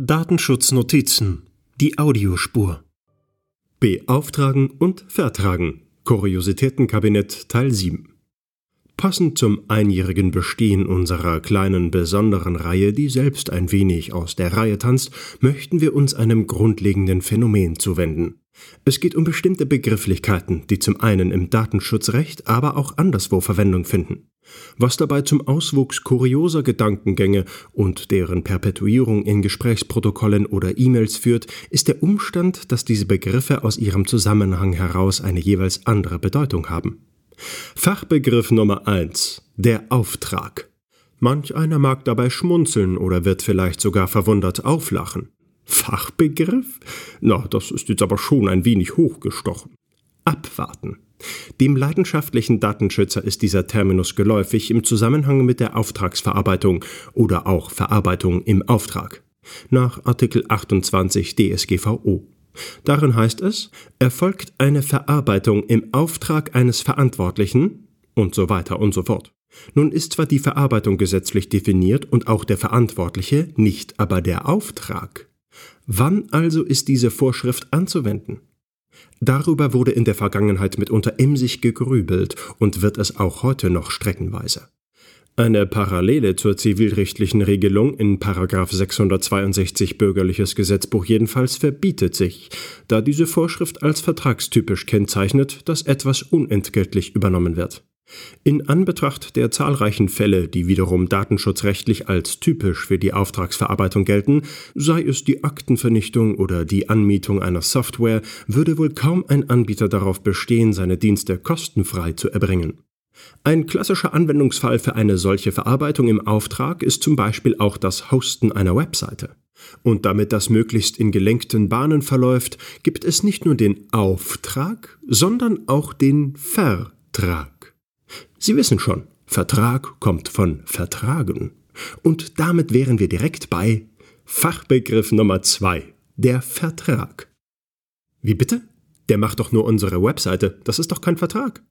Datenschutznotizen. Die Audiospur. Beauftragen und vertragen. Kuriositätenkabinett Teil 7. Passend zum einjährigen Bestehen unserer kleinen besonderen Reihe, die selbst ein wenig aus der Reihe tanzt, möchten wir uns einem grundlegenden Phänomen zuwenden. Es geht um bestimmte Begrifflichkeiten, die zum einen im Datenschutzrecht, aber auch anderswo Verwendung finden. Was dabei zum Auswuchs kurioser Gedankengänge und deren Perpetuierung in Gesprächsprotokollen oder E-Mails führt, ist der Umstand, dass diese Begriffe aus ihrem Zusammenhang heraus eine jeweils andere Bedeutung haben. Fachbegriff Nummer eins: Der Auftrag. Manch einer mag dabei schmunzeln oder wird vielleicht sogar verwundert auflachen. Fachbegriff? Na, das ist jetzt aber schon ein wenig hochgestochen. Abwarten. Dem leidenschaftlichen Datenschützer ist dieser Terminus geläufig im Zusammenhang mit der Auftragsverarbeitung oder auch Verarbeitung im Auftrag nach Artikel 28 DSGVO. Darin heißt es, erfolgt eine Verarbeitung im Auftrag eines Verantwortlichen und so weiter und so fort. Nun ist zwar die Verarbeitung gesetzlich definiert und auch der Verantwortliche, nicht aber der Auftrag. Wann also ist diese Vorschrift anzuwenden? Darüber wurde in der Vergangenheit mitunter emsig gegrübelt und wird es auch heute noch streckenweise. Eine Parallele zur zivilrechtlichen Regelung in 662 Bürgerliches Gesetzbuch jedenfalls verbietet sich, da diese Vorschrift als vertragstypisch kennzeichnet, dass etwas unentgeltlich übernommen wird. In Anbetracht der zahlreichen Fälle, die wiederum datenschutzrechtlich als typisch für die Auftragsverarbeitung gelten, sei es die Aktenvernichtung oder die Anmietung einer Software, würde wohl kaum ein Anbieter darauf bestehen, seine Dienste kostenfrei zu erbringen. Ein klassischer Anwendungsfall für eine solche Verarbeitung im Auftrag ist zum Beispiel auch das Hosten einer Webseite. Und damit das möglichst in gelenkten Bahnen verläuft, gibt es nicht nur den Auftrag, sondern auch den Vertrag. Sie wissen schon, Vertrag kommt von vertragen. Und damit wären wir direkt bei Fachbegriff Nummer zwei, der Vertrag. Wie bitte? Der macht doch nur unsere Webseite, das ist doch kein Vertrag.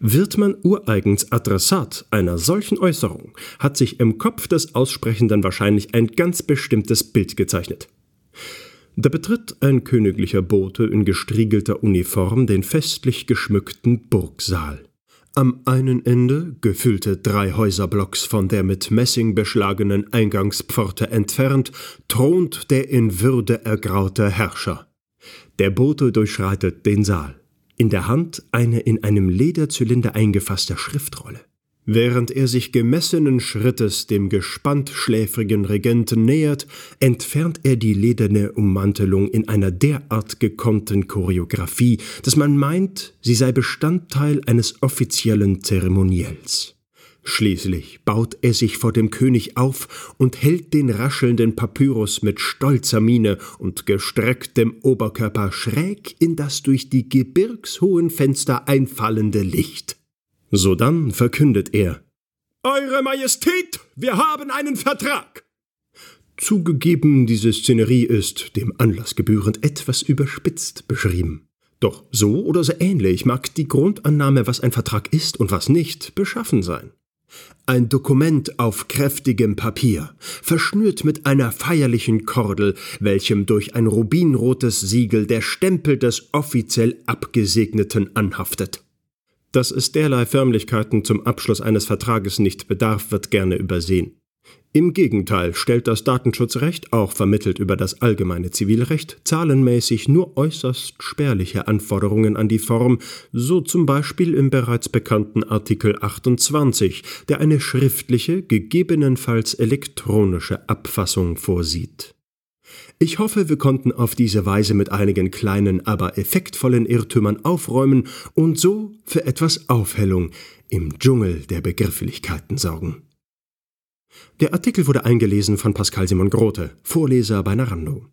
Wird man ureigens Adressat einer solchen Äußerung, hat sich im Kopf des Aussprechenden wahrscheinlich ein ganz bestimmtes Bild gezeichnet. Da betritt ein königlicher Bote in gestriegelter Uniform den festlich geschmückten Burgsaal. Am einen Ende, gefüllte drei Häuserblocks von der mit Messing beschlagenen Eingangspforte entfernt, thront der in Würde ergraute Herrscher. Der Bote durchschreitet den Saal. In der Hand eine in einem Lederzylinder eingefasste Schriftrolle. Während er sich gemessenen Schrittes dem gespannt schläfrigen Regenten nähert, entfernt er die lederne Ummantelung in einer derart gekonnten Choreografie, dass man meint, sie sei Bestandteil eines offiziellen Zeremoniells. Schließlich baut er sich vor dem König auf und hält den raschelnden Papyrus mit stolzer Miene und gestrecktem Oberkörper schräg in das durch die gebirgshohen Fenster einfallende Licht. Sodann verkündet er Eure Majestät, wir haben einen Vertrag. Zugegeben, diese Szenerie ist, dem Anlass gebührend, etwas überspitzt beschrieben. Doch so oder so ähnlich mag die Grundannahme, was ein Vertrag ist und was nicht, beschaffen sein. Ein Dokument auf kräftigem Papier, verschnürt mit einer feierlichen Kordel, welchem durch ein rubinrotes Siegel der Stempel des offiziell Abgesegneten anhaftet. Dass es derlei Förmlichkeiten zum Abschluss eines Vertrages nicht bedarf, wird gerne übersehen. Im Gegenteil stellt das Datenschutzrecht, auch vermittelt über das allgemeine Zivilrecht, zahlenmäßig nur äußerst spärliche Anforderungen an die Form, so zum Beispiel im bereits bekannten Artikel 28, der eine schriftliche, gegebenenfalls elektronische Abfassung vorsieht. Ich hoffe, wir konnten auf diese Weise mit einigen kleinen, aber effektvollen Irrtümern aufräumen und so für etwas Aufhellung im Dschungel der Begrifflichkeiten sorgen. Der Artikel wurde eingelesen von Pascal Simon Grote, Vorleser bei Narando.